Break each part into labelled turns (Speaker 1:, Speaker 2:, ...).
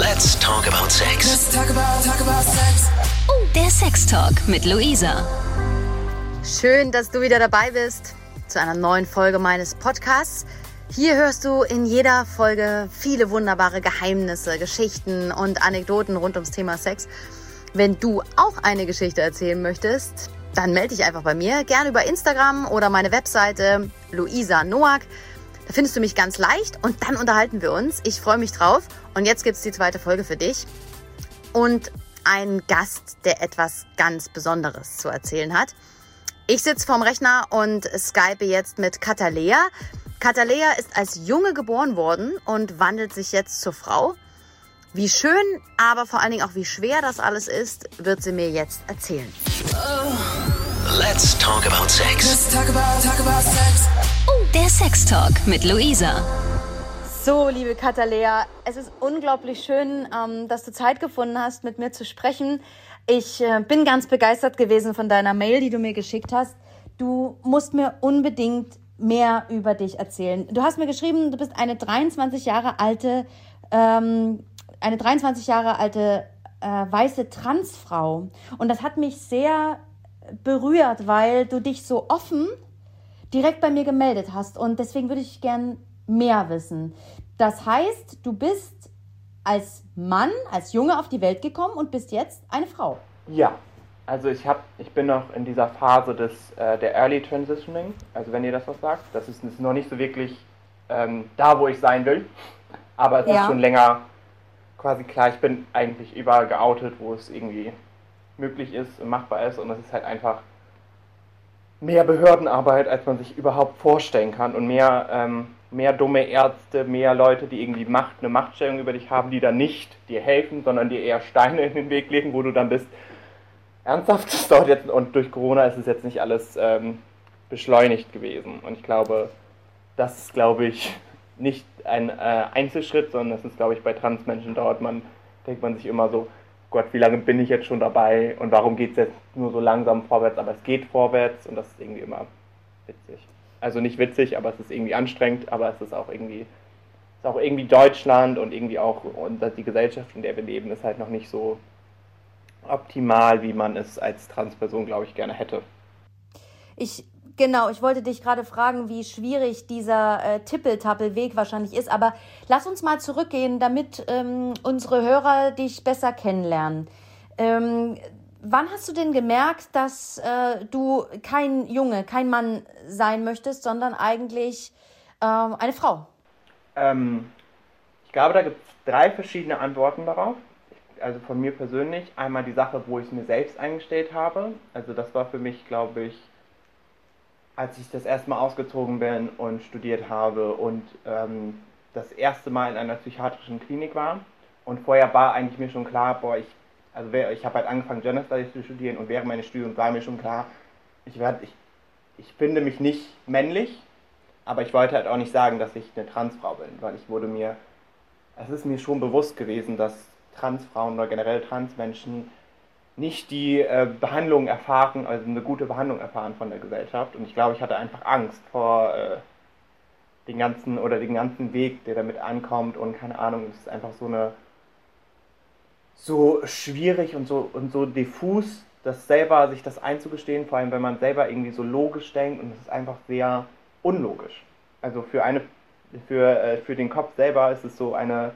Speaker 1: Let's talk about sex.
Speaker 2: Let's talk about, talk about sex.
Speaker 3: Oh, der Sex Talk mit Luisa.
Speaker 4: Schön, dass du wieder dabei bist zu einer neuen Folge meines Podcasts. Hier hörst du in jeder Folge viele wunderbare Geheimnisse, Geschichten und Anekdoten rund ums Thema Sex. Wenn du auch eine Geschichte erzählen möchtest, dann melde dich einfach bei mir, gerne über Instagram oder meine Webseite Luisa Noack. Da findest du mich ganz leicht und dann unterhalten wir uns. Ich freue mich drauf. Und jetzt gibt es die zweite Folge für dich. Und einen Gast, der etwas ganz Besonderes zu erzählen hat. Ich sitze vorm Rechner und skype jetzt mit Katalea. Katalea ist als Junge geboren worden und wandelt sich jetzt zur Frau. Wie schön, aber vor allen Dingen auch wie schwer das alles ist, wird sie mir jetzt erzählen.
Speaker 1: Let's talk about sex.
Speaker 2: Let's talk about, talk about sex.
Speaker 3: Der Sex Talk mit Luisa.
Speaker 4: So, liebe Katalea, es ist unglaublich schön, ähm, dass du Zeit gefunden hast, mit mir zu sprechen. Ich äh, bin ganz begeistert gewesen von deiner Mail, die du mir geschickt hast. Du musst mir unbedingt mehr über dich erzählen. Du hast mir geschrieben, du bist eine 23 Jahre alte, ähm, eine 23 Jahre alte äh, weiße Transfrau. Und das hat mich sehr berührt, weil du dich so offen direkt bei mir gemeldet hast. Und deswegen würde ich gern mehr wissen. Das heißt, du bist als Mann, als Junge auf die Welt gekommen und bist jetzt eine Frau.
Speaker 5: Ja, also ich hab, ich bin noch in dieser Phase des äh, der Early Transitioning, also wenn ihr das was sagt, das ist, ist noch nicht so wirklich ähm, da, wo ich sein will, aber es
Speaker 4: Ja.
Speaker 5: ist schon länger quasi klar, ich bin eigentlich überall geoutet, wo es irgendwie möglich ist und machbar ist und es ist halt einfach mehr Behördenarbeit, als man sich überhaupt vorstellen kann. Und mehr, ähm, mehr dumme Ärzte, mehr Leute, die irgendwie Macht, eine Machtstellung über dich haben, die dann nicht dir helfen, sondern dir eher Steine in den Weg legen, wo du dann bist. Ernsthaft, das dauert jetzt und durch Corona ist es jetzt nicht alles ähm, beschleunigt gewesen. Und ich glaube, das ist, glaube ich, nicht ein äh, Einzelschritt, sondern das ist, glaube ich, bei Transmenschen dauert man, denkt man sich immer so, Gott, wie lange bin ich jetzt schon dabei und warum geht es jetzt nur so langsam vorwärts, aber es geht vorwärts und das ist irgendwie immer witzig. Also nicht witzig, aber es ist irgendwie anstrengend, aber es ist auch irgendwie, ist auch irgendwie Deutschland und irgendwie auch und die Gesellschaft, in der wir leben, ist halt noch nicht so optimal, wie man es als Transperson, glaube ich, gerne hätte.
Speaker 4: Ich, genau, ich wollte dich gerade fragen, wie schwierig dieser äh, Tippeltappelweg wahrscheinlich ist, aber lass uns mal zurückgehen, damit ähm, unsere Hörer dich besser kennenlernen. Ähm, wann hast du denn gemerkt, dass äh, du kein Junge, kein Mann sein möchtest, sondern eigentlich ähm, eine Frau?
Speaker 5: Ähm, ich glaube, da gibt es drei verschiedene Antworten darauf. Also von mir persönlich. Einmal die Sache, wo ich es mir selbst eingestellt habe. Also das war für mich, glaube ich, als ich das erste Mal ausgezogen bin und studiert habe und ähm, das erste Mal in einer psychiatrischen Klinik war. Und vorher war eigentlich mir schon klar, boah, ich, also ich habe halt angefangen, Gender Studies zu studieren und während meines Studiums war mir schon klar, ich, werd, ich, ich finde mich nicht männlich, aber ich wollte halt auch nicht sagen, dass ich eine Transfrau bin, weil ich wurde mir, es ist mir schon bewusst gewesen, dass Transfrauen oder generell Transmenschen nicht die äh, Behandlung erfahren, also eine gute Behandlung erfahren von der Gesellschaft. Und ich glaube, ich hatte einfach Angst vor äh, den ganzen oder den ganzen Weg, der damit ankommt und keine Ahnung, es ist einfach so eine so schwierig und so und so diffus, das selber sich das einzugestehen, vor allem wenn man selber irgendwie so logisch denkt und es ist einfach sehr unlogisch. Also für eine für, äh, für den Kopf selber ist es so eine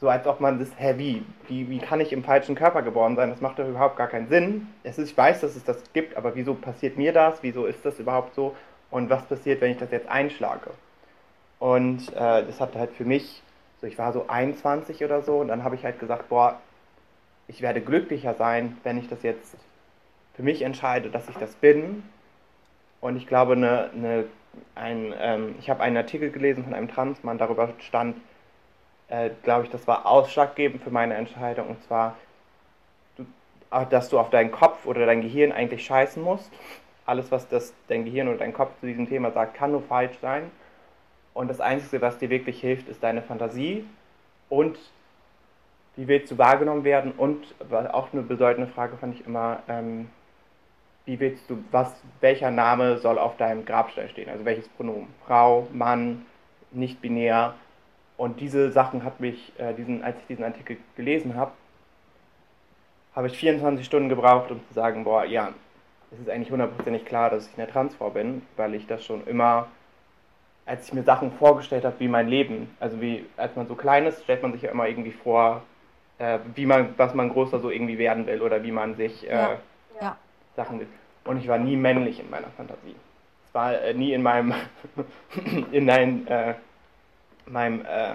Speaker 5: so als ob man das, hä, wie? wie? Wie kann ich im falschen Körper geboren sein? Das macht doch überhaupt gar keinen Sinn. Es ist, ich weiß, dass es das gibt, aber wieso passiert mir das? Wieso ist das überhaupt so? Und was passiert, wenn ich das jetzt einschlage? Und äh, das hat halt für mich, so ich war so 21 oder so, und dann habe ich halt gesagt, boah, ich werde glücklicher sein, wenn ich das jetzt für mich entscheide, dass ich das bin. Und ich glaube, eine, eine, ein, ähm, ich habe einen Artikel gelesen von einem Transmann, darüber stand, äh, glaube ich, das war ausschlaggebend für meine Entscheidung. Und zwar, äh, dass du auf deinen Kopf oder dein Gehirn eigentlich scheißen musst. Alles, was das, dein Gehirn oder dein Kopf zu diesem Thema sagt, kann nur falsch sein. Und das Einzige, was dir wirklich hilft, ist deine Fantasie und wie willst du wahrgenommen werden? Und auch eine bedeutende Frage fand ich immer, ähm, wie willst du, was, welcher Name soll auf deinem Grabstein stehen? Also welches Pronomen? Frau, Mann, nicht binär. Und diese Sachen hat mich, äh, diesen, als ich diesen Artikel gelesen habe, habe ich 24 Stunden gebraucht, um zu sagen, boah, ja, es ist eigentlich hundertprozentig klar, dass ich eine Transfrau bin, weil ich das schon immer, als ich mir Sachen vorgestellt habe, wie mein Leben, also wie, als man so klein ist, stellt man sich ja immer irgendwie vor, äh, wie man, was man größer so irgendwie werden will oder wie man sich äh,
Speaker 4: Ja. Ja.
Speaker 5: Sachen will. Und ich war nie männlich in meiner Fantasie. Es war äh, nie in meinem, in ein, äh, meinem, äh,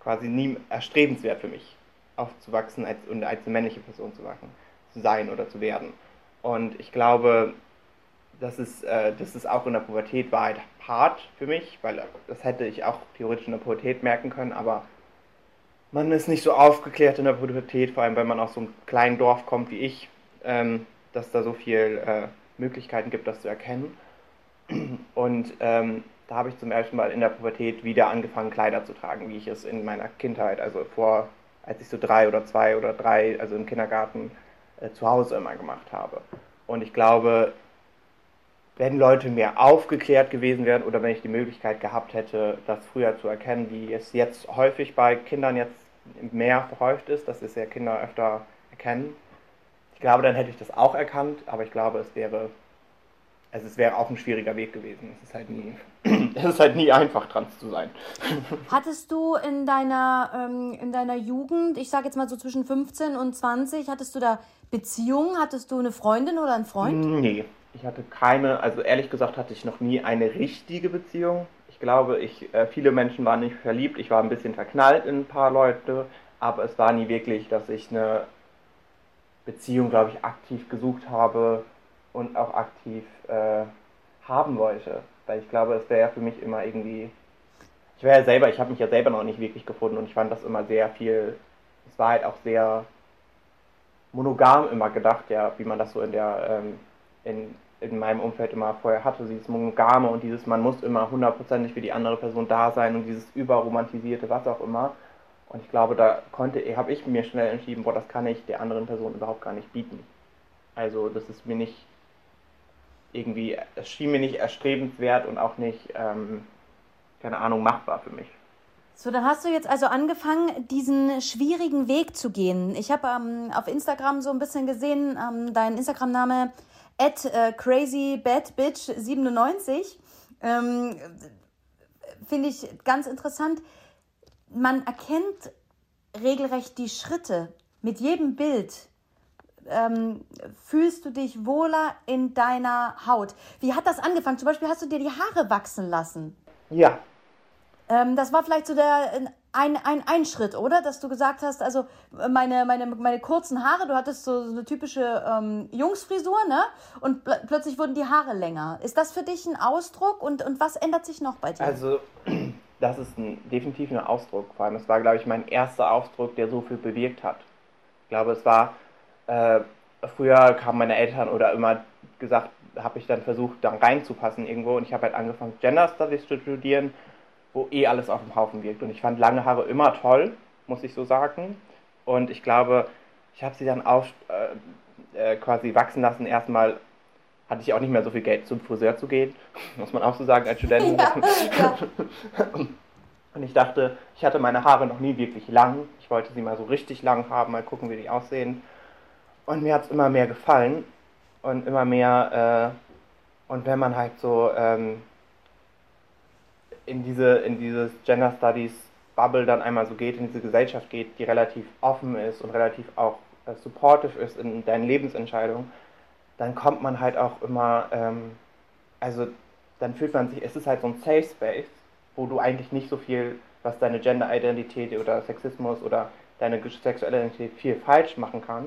Speaker 5: quasi nie erstrebenswert für mich, aufzuwachsen als, und als eine männliche Person zu wachsen, zu sein oder zu werden. Und ich glaube, das ist, äh, das ist auch in der Pubertät war halt hart für mich, weil das hätte ich auch theoretisch in der Pubertät merken können, aber man ist nicht so aufgeklärt in der Pubertät, vor allem wenn man aus so einem kleinen Dorf kommt wie ich, ähm, dass da so viel äh, Möglichkeiten gibt, das zu erkennen. Und ähm, da habe ich zum ersten Mal in der Pubertät wieder angefangen, Kleider zu tragen, wie ich es in meiner Kindheit, also vor, als ich so drei oder zwei oder drei, also im Kindergarten, äh, zu Hause immer gemacht habe. Und ich glaube, wenn Leute mehr aufgeklärt gewesen wären oder wenn ich die Möglichkeit gehabt hätte, das früher zu erkennen, wie es jetzt häufig bei Kindern jetzt mehr verhäuft ist, dass es ja Kinder öfter erkennen. Ich glaube, dann hätte ich das auch erkannt, aber ich glaube, es wäre, also es wäre auch ein schwieriger Weg gewesen. Es ist halt nie, es ist halt nie einfach, trans zu sein.
Speaker 4: Hattest du in deiner, ähm, in deiner Jugend, ich sage jetzt mal so zwischen 15 und 20, hattest du da Beziehungen? Hattest du eine Freundin oder einen Freund?
Speaker 5: Nee, ich hatte keine, also ehrlich gesagt hatte ich noch nie eine richtige Beziehung. Ich glaube, ich, äh, viele Menschen waren nicht verliebt, ich war ein bisschen verknallt in ein paar Leute, aber es war nie wirklich, dass ich eine Beziehung, glaube ich, aktiv gesucht habe und auch aktiv äh, haben wollte. Weil ich glaube, es wäre ja für mich immer irgendwie. Ich wäre ja selber, ich habe mich ja selber noch nicht wirklich gefunden und ich fand das immer sehr viel. Es war halt auch sehr monogam immer gedacht, ja, wie man das so in der ähm, in, in meinem Umfeld immer vorher hatte, dieses monogame und dieses man muss immer hundertprozentig für die andere Person da sein und dieses überromantisierte, was auch immer. Und ich glaube, da konnte, habe ich mir schnell entschieden, boah, das kann ich der anderen Person überhaupt gar nicht bieten. Also das ist mir nicht irgendwie, es schien mir nicht erstrebenswert und auch nicht, ähm, keine Ahnung, machbar für mich.
Speaker 4: So, dann hast du jetzt also angefangen, diesen schwierigen Weg zu gehen. Ich habe ähm, auf Instagram so ein bisschen gesehen, ähm, dein Instagram-Name at äh, crazybadbitch97. Ähm, Finde ich ganz interessant. Man erkennt regelrecht die Schritte. Mit jedem Bild ähm, fühlst du dich wohler in deiner Haut. Wie hat das angefangen? Zum Beispiel hast du dir die Haare wachsen lassen.
Speaker 5: Ja,
Speaker 4: Ähm, das war vielleicht so der ein, ein, ein Schritt, oder? Dass du gesagt hast, also meine, meine, meine kurzen Haare, du hattest so, so eine typische ähm, Jungsfrisur, ne? Und pl plötzlich wurden die Haare länger. Ist das für dich ein Ausdruck und, und was ändert sich noch bei dir?
Speaker 5: Also, das ist ein, definitiv ein Ausdruck. Vor allem, es war, glaube ich, mein erster Ausdruck, der so viel bewirkt hat. Ich glaube, es war, äh, früher kamen meine Eltern oder immer gesagt, habe ich dann versucht, da reinzupassen irgendwo und ich habe halt angefangen, Gender Studies zu studieren, wo eh alles auf dem Haufen wirkt. Und ich fand lange Haare immer toll, muss ich so sagen. Und ich glaube, ich habe sie dann auf, äh, äh, quasi wachsen lassen. Erstmal hatte ich auch nicht mehr so viel Geld, zum Friseur zu gehen, muss man auch so sagen als Student. Und ich dachte, ich hatte meine Haare noch nie wirklich lang. Ich wollte sie mal so richtig lang haben, mal gucken, wie die aussehen. Und mir hat es immer mehr gefallen und immer mehr. Äh, und wenn man halt so ähm, in diese in dieses Gender Studies Bubble dann einmal so geht, in diese Gesellschaft geht, die relativ offen ist und relativ auch äh, supportive ist in deinen Lebensentscheidungen, dann kommt man halt auch immer, ähm, also dann fühlt man sich, es ist halt so ein Safe Space, wo du eigentlich nicht so viel, was deine Gender-Identität oder Sexismus oder deine sexuelle Identität viel falsch machen kann.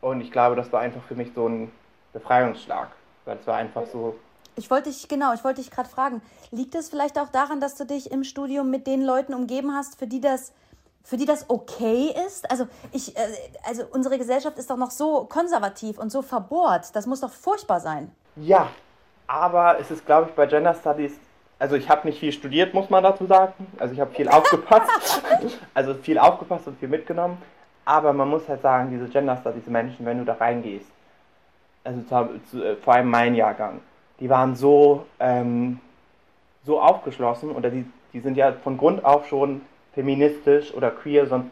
Speaker 5: Und ich glaube, das war einfach für mich so ein Befreiungsschlag, weil es war einfach so,
Speaker 4: Ich wollte dich, genau, ich wollte dich gerade fragen, liegt es vielleicht auch daran, dass du dich im Studium mit den Leuten umgeben hast, für die das, für die das okay ist? Also ich, äh, also unsere Gesellschaft ist doch noch so konservativ und so verbohrt. Das muss doch furchtbar sein.
Speaker 5: Ja, aber es ist, glaube ich, bei Gender Studies, also ich habe nicht viel studiert, muss man dazu sagen. Also ich habe viel aufgepasst, also viel aufgepasst und viel mitgenommen. Aber man muss halt sagen, diese Gender Studies Menschen, wenn du da reingehst, also zu, zu, äh, vor allem mein Jahrgang, die waren so, ähm, so aufgeschlossen oder die, die sind ja von Grund auf schon feministisch oder queer, sonst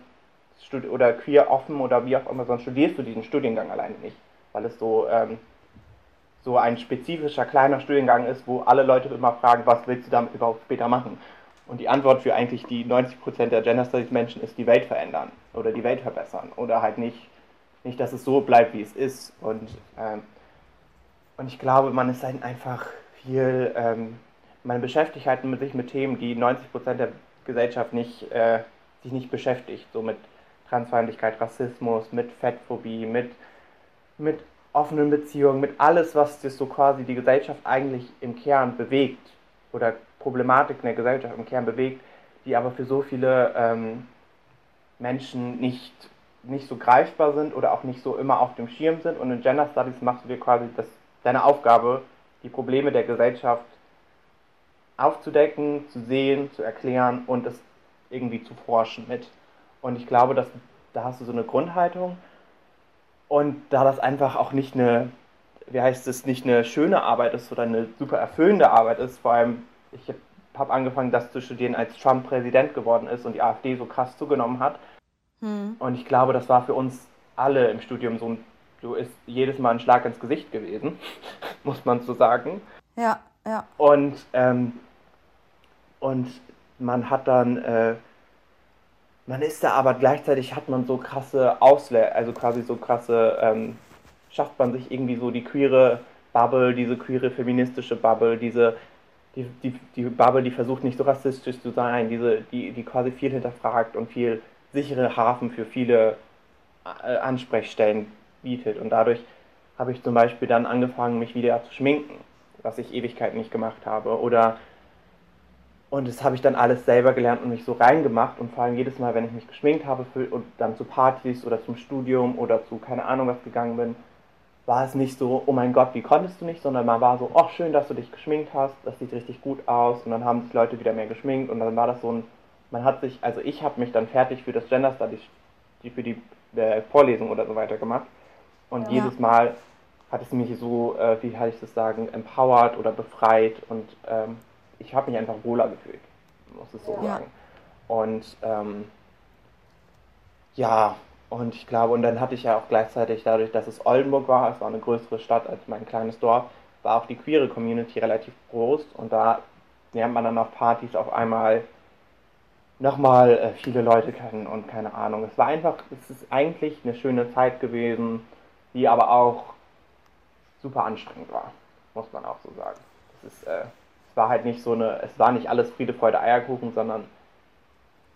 Speaker 5: oder queer offen oder wie auch immer, sonst studierst du diesen Studiengang alleine nicht, weil es so, ähm, so ein spezifischer kleiner Studiengang ist, wo alle Leute immer fragen, was willst du damit überhaupt später machen? Und die Antwort für eigentlich die 90% der Gender Studies Menschen ist die Welt verändern oder die Welt verbessern. Oder halt nicht, nicht dass es so bleibt, wie es ist. Und, ähm, und ich glaube, man ist halt einfach viel, ähm, man beschäftigt halt sich mit Themen, die 90% der Gesellschaft nicht, äh, sich nicht beschäftigt, so mit Transfeindlichkeit, Rassismus, mit Fettphobie, mit, mit offenen Beziehungen, mit alles, was das so quasi die Gesellschaft eigentlich im Kern bewegt. Oder Problematiken der Gesellschaft im Kern bewegt, die aber für so viele ähm, Menschen nicht, nicht so greifbar sind oder auch nicht so immer auf dem Schirm sind. Und in Gender Studies machst du dir quasi das, deine Aufgabe, die Probleme der Gesellschaft aufzudecken, zu sehen, zu erklären und es irgendwie zu forschen mit. Und ich glaube, dass da hast du so eine Grundhaltung. Und da das einfach auch nicht eine, wie heißt es, nicht eine schöne Arbeit ist oder eine super erfüllende Arbeit ist, vor allem, ich habe angefangen, das zu studieren, als Trump Präsident geworden ist und die AfD so krass zugenommen hat. Hm. Und ich glaube, das war für uns alle im Studium so ein, so ist jedes Mal ein Schlag ins Gesicht gewesen, muss man so sagen.
Speaker 6: Ja, ja.
Speaker 5: Und, ähm, und man hat dann äh, man ist da aber gleichzeitig hat man so krasse Ausle also quasi so krasse, ähm, schafft man sich irgendwie so die queere Bubble, diese queere feministische Bubble, diese, die, die, die Bubble, die versucht nicht so rassistisch zu sein, diese, die, die quasi viel hinterfragt und viel sichere Hafen für viele äh, Ansprechstellen bietet. Und dadurch habe ich zum Beispiel dann angefangen, mich wieder zu schminken, was ich Ewigkeiten nicht gemacht habe. Oder und das habe ich dann alles selber gelernt und mich so reingemacht. Und vor allem jedes Mal, wenn ich mich geschminkt habe für, und dann zu Partys oder zum Studium oder zu keine Ahnung was gegangen bin, war es nicht so, oh mein Gott, wie konntest du nicht, sondern man war so, oh schön, dass du dich geschminkt hast, das sieht richtig gut aus. Und dann haben sich Leute wieder mehr geschminkt und dann war das so ein, man hat sich, also ich habe mich dann fertig für das Gender Studies, für die äh, Vorlesung oder so weiter gemacht. Und ja. jedes Mal hat es mich so, äh, wie kann ich das sagen, empowered oder befreit und ähm, ich habe mich einfach wohler gefühlt, muss es so ja. sagen. Und ähm, ja, und ich glaube, und dann hatte ich ja auch gleichzeitig dadurch, dass es Oldenburg war, es war eine größere Stadt als mein kleines Dorf, war auch die queere Community relativ groß und da lernt man dann auf Partys auf einmal nochmal äh, viele Leute kennen und keine Ahnung. Es war einfach, es ist eigentlich eine schöne Zeit gewesen, die aber auch super anstrengend war, muss man auch so sagen. Es ist äh, war halt nicht so eine, es war nicht alles Friede, Freude, Eierkuchen, sondern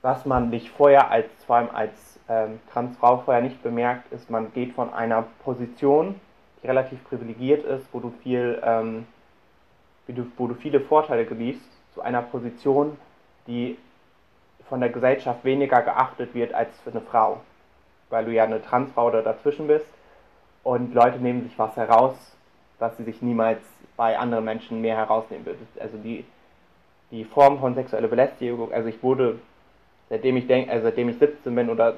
Speaker 5: was man nicht vorher als, vor allem als ähm, Transfrau vorher nicht bemerkt, ist, man geht von einer Position, die relativ privilegiert ist, wo du viel, ähm, du, wo du viele Vorteile genießt, zu einer Position, die von der Gesellschaft weniger geachtet wird als für eine Frau, weil du ja eine Transfrau oder dazwischen bist und Leute nehmen sich was heraus, was sie sich niemals bei anderen Menschen mehr herausnehmen würde. Also die, die Form von sexueller Belästigung, also ich wurde, seitdem ich denke, also seitdem ich 17 bin oder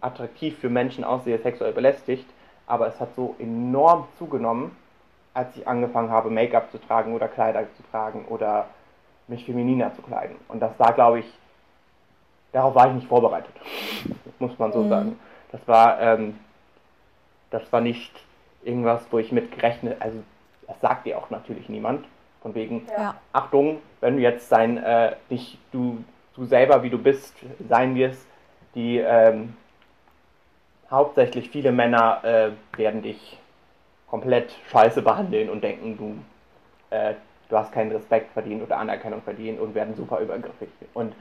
Speaker 5: attraktiv für Menschen aussehe, sexuell belästigt, aber es hat so enorm zugenommen, als ich angefangen habe, Make-up zu tragen oder Kleider zu tragen oder mich femininer zu kleiden. Und das war, glaube ich, darauf war ich nicht vorbereitet, muss man so mhm. sagen. Das war, ähm, das war nicht irgendwas, wo ich mit gerechnet, also das sagt dir auch natürlich niemand. Von wegen, ja. Achtung, wenn du jetzt sein, äh, dich, du, du selber, wie du bist, sein wirst, die ähm, hauptsächlich viele Männer äh, werden dich komplett scheiße behandeln und denken, du, äh, du hast keinen Respekt verdient oder Anerkennung verdient und werden super übergriffig. Und,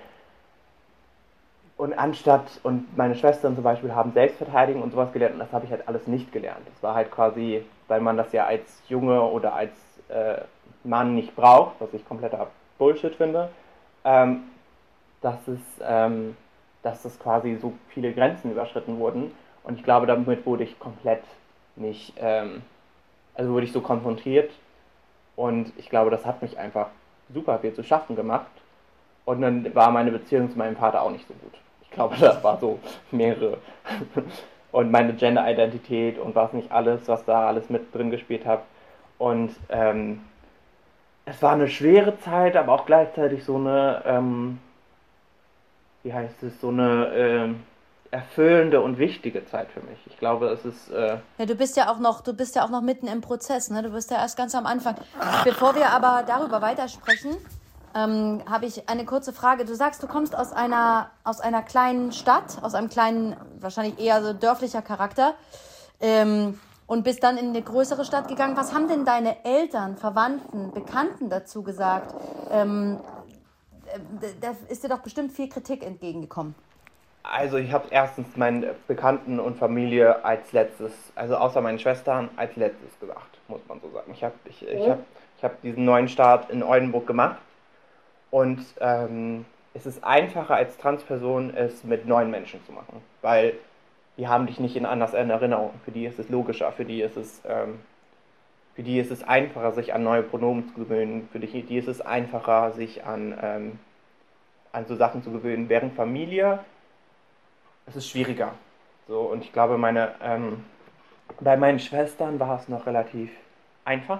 Speaker 5: und anstatt, und meine Schwestern zum Beispiel haben Selbstverteidigung und sowas gelernt und das habe ich halt alles nicht gelernt. Das war halt quasi weil man das ja als Junge oder als äh, Mann nicht braucht, was ich kompletter Bullshit finde, ähm, dass, es, ähm, dass es quasi so viele Grenzen überschritten wurden. Und ich glaube, damit wurde ich komplett nicht, ähm, also wurde ich so konfrontiert. Und ich glaube, das hat mich einfach super viel zu schaffen gemacht. Und dann war meine Beziehung zu meinem Vater auch nicht so gut. Ich glaube, das war so mehrere und meine Gender-Identität und was nicht alles, was da alles mit drin gespielt hat. Und ähm, es war eine schwere Zeit, aber auch gleichzeitig so eine, ähm, wie heißt es, so eine ähm, erfüllende und wichtige Zeit für mich. Ich glaube, es ist. Äh
Speaker 4: ja, du bist ja auch noch, du bist ja auch noch mitten im Prozess, ne? Du bist ja erst ganz am Anfang. Bevor wir aber darüber weitersprechen, ähm, habe ich eine kurze Frage. Du sagst, du kommst aus einer, aus einer kleinen Stadt, aus einem kleinen, wahrscheinlich eher so dörflicher Charakter. Ähm, und bist dann in eine größere Stadt gegangen. Was haben denn deine Eltern, Verwandten, Bekannten dazu gesagt? Ähm, da ist dir doch bestimmt viel Kritik entgegengekommen.
Speaker 5: Also ich habe erstens meinen Bekannten und Familie als letztes, also außer meinen Schwestern, als letztes gesagt, muss man so sagen. Ich habe ich, ich hab, ich hab diesen neuen Start in Oldenburg gemacht und ähm, es ist einfacher als Transperson, es mit neuen Menschen zu machen, weil die haben dich nicht in anders in Erinnerung. Für die ist es logischer, für die ist es, ähm, für die ist es einfacher, sich an neue Pronomen zu gewöhnen, für die, die ist es einfacher, sich an, ähm, an so Sachen zu gewöhnen. Während Familie, es ist schwieriger. So, und ich glaube, meine, ähm, bei meinen Schwestern war es noch relativ einfach,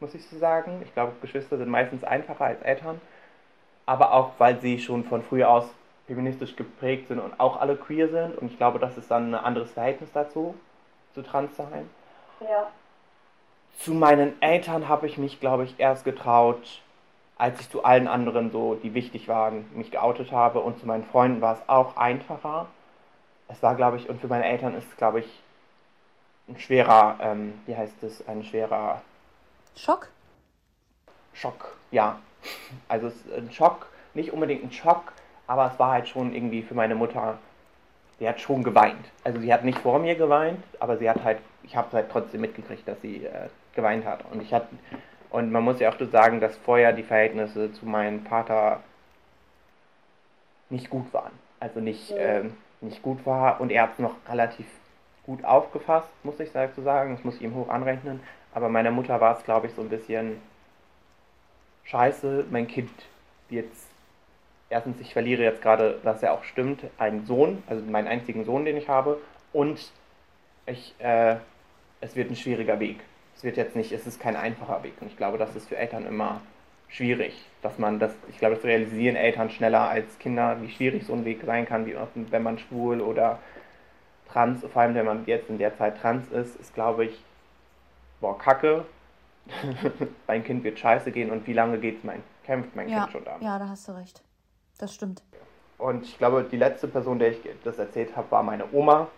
Speaker 5: muss ich so sagen. Ich glaube, Geschwister sind meistens einfacher als Eltern, aber auch, weil sie schon von früh aus feministisch geprägt sind und auch alle queer sind. Und ich glaube, das ist dann ein anderes Verhältnis dazu, zu trans sein.
Speaker 4: Ja.
Speaker 5: Zu meinen Eltern habe ich mich, glaube ich, erst getraut, als ich zu allen anderen so, die wichtig waren, mich geoutet habe. Und zu meinen Freunden war es auch einfacher. Es war, glaube ich, und für meine Eltern ist es, glaube ich, ein schwerer, ähm, wie heißt es, ein schwerer
Speaker 4: Schock?
Speaker 5: Schock, ja. Also es ist ein Schock, nicht unbedingt ein Schock, aber es war halt schon irgendwie für meine Mutter, sie hat schon geweint. Also sie hat nicht vor mir geweint, aber sie hat halt, ich habe halt trotzdem mitgekriegt, dass sie äh, geweint hat. Und ich hatte, und man muss ja auch sagen, dass vorher die Verhältnisse zu meinem Vater nicht gut waren. Also nicht, ähm, nicht gut war und er hat es noch relativ gut aufgefasst, muss ich dazu sagen. Das muss ich ihm hoch anrechnen. Aber meiner Mutter war es, glaube ich, so ein bisschen scheiße, mein Kind wird erstens, ich verliere jetzt gerade, was ja auch stimmt, einen Sohn, also meinen einzigen Sohn, den ich habe, und ich, äh, es wird ein schwieriger Weg. Es wird jetzt nicht, es ist kein einfacher Weg. Und ich glaube, das ist für Eltern immer schwierig, dass man das, ich glaube, das realisieren Eltern schneller als Kinder, wie schwierig so ein Weg sein kann, wie wenn man schwul oder trans, vor allem wenn man jetzt in der Zeit trans ist, ist, glaube ich, boah, kacke, mein Kind wird scheiße gehen und wie lange geht's mein, kämpft mein
Speaker 4: ja,
Speaker 5: Kind schon da?
Speaker 4: Ja, da hast du recht. Das stimmt.
Speaker 5: Und ich glaube, die letzte Person, der ich das erzählt habe, war meine Oma.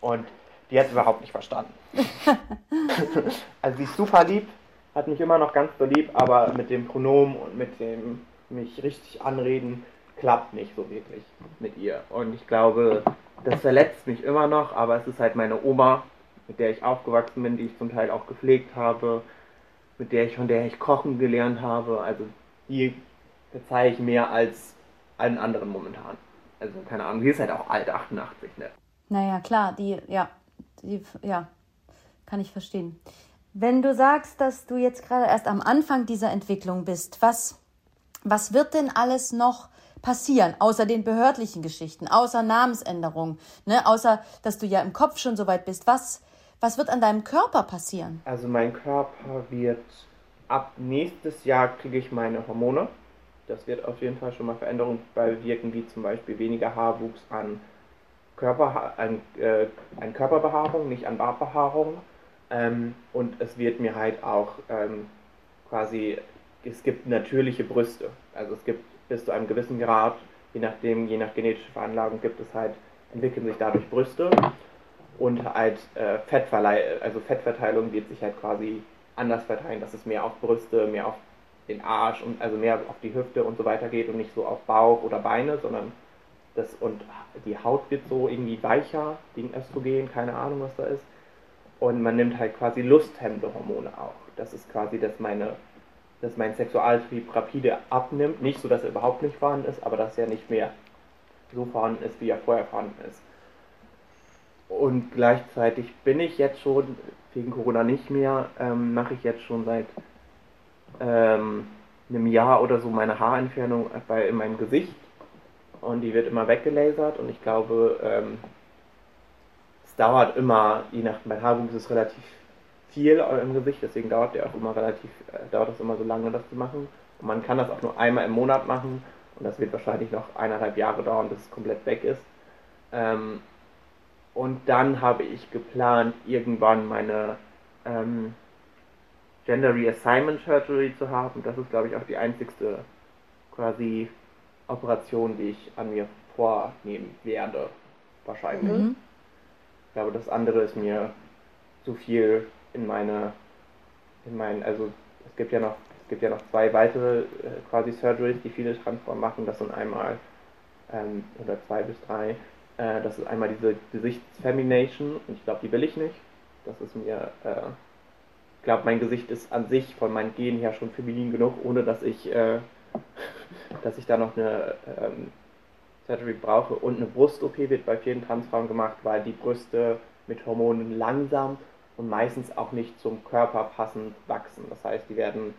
Speaker 5: Und die hat es überhaupt nicht verstanden. also sie ist super lieb, hat mich immer noch ganz so lieb, aber mit dem Pronomen und mit dem mich richtig anreden klappt nicht so wirklich mit ihr. Und ich glaube, das verletzt mich immer noch, aber es ist halt meine Oma, mit der ich aufgewachsen bin, die ich zum Teil auch gepflegt habe, mit der ich von der ich kochen gelernt habe. Also die verzeihe ich mehr als allen anderen momentan. Also keine Ahnung, die ist halt auch alt, 88, ne?
Speaker 4: Naja, klar, die, ja, die, ja, kann ich verstehen. Wenn du sagst, dass du jetzt gerade erst am Anfang dieser Entwicklung bist, was, was wird denn alles noch passieren, außer den behördlichen Geschichten, außer Namensänderungen, ne, außer dass du ja im Kopf schon so weit bist? Was, was wird an deinem Körper passieren?
Speaker 5: Also mein Körper wird ab nächstes Jahr kriege ich meine Hormone. Das wird auf jeden Fall schon mal Veränderungen bewirken, wie zum Beispiel weniger Haarwuchs an, Körper, an, äh, an Körperbehaarung, nicht an Bartbehaarung. Ähm, und es wird mir halt auch ähm, quasi, es gibt natürliche Brüste. Also es gibt bis zu einem gewissen Grad, je nachdem, je nach genetischer Veranlagung gibt es halt, entwickeln sich dadurch Brüste und halt äh, Fettverleih, also Fettverteilung wird sich halt quasi anders verteilen, dass es mehr auf Brüste, mehr auf den Arsch und also mehr auf die Hüfte und so weiter geht und nicht so auf Bauch oder Beine, sondern das und die Haut wird so irgendwie weicher gegen Östrogen, keine Ahnung was da ist. Und man nimmt halt quasi lusthemmende Hormone auch. Das ist quasi, dass meine dass mein Sexualtrieb rapide abnimmt. Nicht so, dass er überhaupt nicht vorhanden ist, aber dass er nicht mehr so vorhanden ist, wie er vorher vorhanden ist. Und gleichzeitig bin ich jetzt schon, wegen Corona nicht mehr, ähm, mache ich jetzt schon seit ähm, einem Jahr oder so meine Haarentfernung in meinem Gesicht und die wird immer weggelasert und ich glaube, ähm, es dauert immer, je nach, mein Haarwuchs ist relativ viel im Gesicht, deswegen dauert der auch immer relativ, äh, dauert das immer so lange, das zu machen. Und man kann das auch nur einmal im Monat machen und das wird wahrscheinlich noch eineinhalb Jahre dauern, bis es komplett weg ist. Ähm, und dann habe ich geplant, irgendwann meine ähm, Gender Reassignment Surgery zu haben. Das ist, glaube ich, auch die einzigste quasi Operation, die ich an mir vornehmen werde. Wahrscheinlich.
Speaker 4: Mhm.
Speaker 5: Ich glaube, das andere ist mir zu viel in meine, in mein, also es gibt ja noch, es gibt ja noch zwei weitere äh, quasi Surgeries, die viele Transform machen. Das sind einmal ähm, oder zwei bis drei. Äh, das ist einmal diese Gesichtsfemination und ich glaube, die will ich nicht. Das ist mir, äh, ich glaube, mein Gesicht ist an sich von meinen Genen her schon feminin genug, ohne dass ich, äh, dass ich da noch eine ähm, Surgery brauche. Und eine Brust-OP wird bei vielen Transfrauen gemacht, weil die Brüste mit Hormonen langsam und meistens auch nicht zum Körper passend wachsen. Das heißt, die werden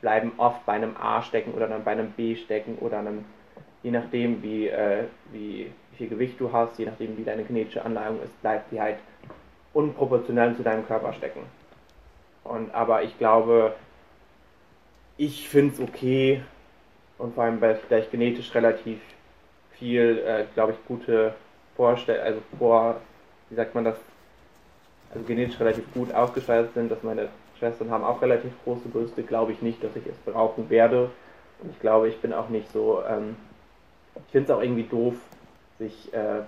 Speaker 5: bleiben oft bei einem A stecken oder dann bei einem B stecken oder einem, je nachdem wie, äh, wie, wie viel Gewicht du hast, je nachdem wie deine genetische Anleitung ist, bleibt die halt unproportional zu deinem Körper stecken. Und aber ich glaube, ich finde es okay und vor allem, weil ich vielleicht genetisch relativ viel, äh, glaube ich, gute Vorstell also vor, wie sagt man das, also genetisch relativ gut ausgestaltet sind, dass meine Schwestern haben auch relativ große Brüste, glaube ich nicht, dass ich es brauchen werde. Und ich glaube, ich bin auch nicht so, ähm, ich finde es auch irgendwie doof, sich, äh,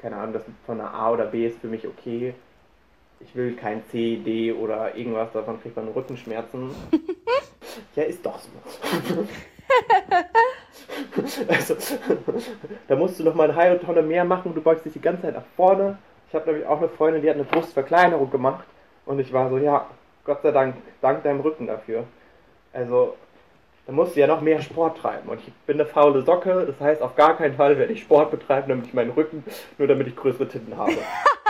Speaker 5: keine Ahnung, das von einer A oder B ist für mich okay. Ich will kein C, D oder irgendwas, davon kriegt man Rückenschmerzen. ja, ist doch so. also, da musst du noch mal eine halbe Tonne mehr machen, du beugst dich die ganze Zeit nach vorne. Ich habe nämlich auch eine Freundin, die hat eine Brustverkleinerung gemacht und ich war so, ja, Gott sei Dank, dank deinem Rücken dafür. Also, da musst du ja noch mehr Sport treiben und ich bin eine faule Socke, das heißt, auf gar keinen Fall werde ich Sport betreiben, damit ich meinen Rücken, nur damit ich größere Titten habe.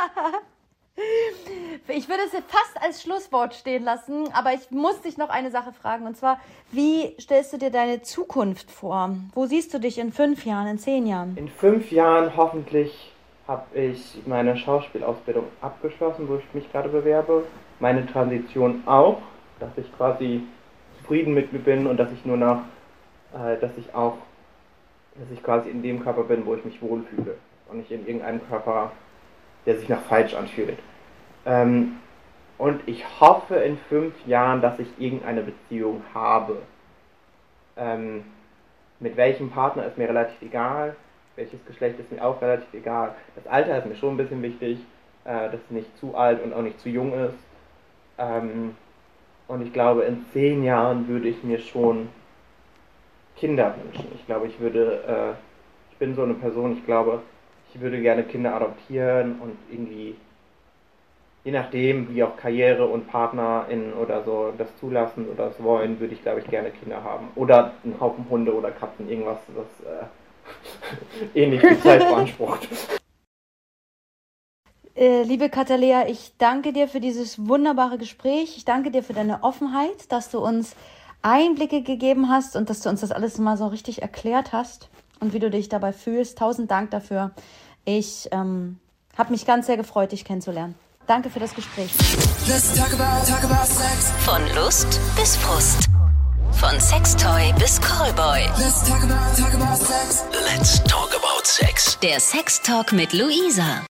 Speaker 4: Ich würde es fast als Schlusswort stehen lassen, aber ich muss dich noch eine Sache fragen. Und zwar, wie stellst du dir deine Zukunft vor? Wo siehst du dich in fünf Jahren, in zehn Jahren?
Speaker 5: In fünf Jahren hoffentlich habe ich meine Schauspielausbildung abgeschlossen, wo ich mich gerade bewerbe. Meine Transition auch, dass ich quasi zufrieden mit mir bin und dass ich nur noch, äh, dass ich auch, dass ich quasi in dem Körper bin, wo ich mich wohlfühle und nicht in irgendeinem Körper, der sich nach falsch anfühlt. Ähm, und ich hoffe in fünf Jahren, dass ich irgendeine Beziehung habe. Ähm, mit welchem Partner ist mir relativ egal. Welches Geschlecht ist mir auch relativ egal. Das Alter ist mir schon ein bisschen wichtig, äh, dass es nicht zu alt und auch nicht zu jung ist. Ähm, und ich glaube, in zehn Jahren würde ich mir schon Kinder wünschen. Ich glaube, ich würde, äh, ich bin so eine Person, ich glaube, ich würde gerne Kinder adoptieren und irgendwie je nachdem, wie auch Karriere und PartnerInnen oder so das zulassen oder das wollen, würde ich, glaube ich, gerne Kinder haben. Oder einen Haufen Hunde oder Katzen, irgendwas, das äh, ähnlich viel Zeit beansprucht.
Speaker 4: Äh, liebe Katalea, ich danke dir für dieses wunderbare Gespräch. Ich danke dir für deine Offenheit, dass du uns Einblicke gegeben hast und dass du uns das alles mal so richtig erklärt hast und wie du dich dabei fühlst. Tausend Dank dafür. Ich ähm, habe mich ganz sehr gefreut, dich kennenzulernen. Danke für das Gespräch.
Speaker 2: Let's talk about, talk about sex.
Speaker 3: Von Lust bis Frust. Von Sextoy bis Callboy.
Speaker 2: Let's talk about, talk about sex.
Speaker 1: Let's talk about sex.
Speaker 3: Der Sextalk mit Luisa.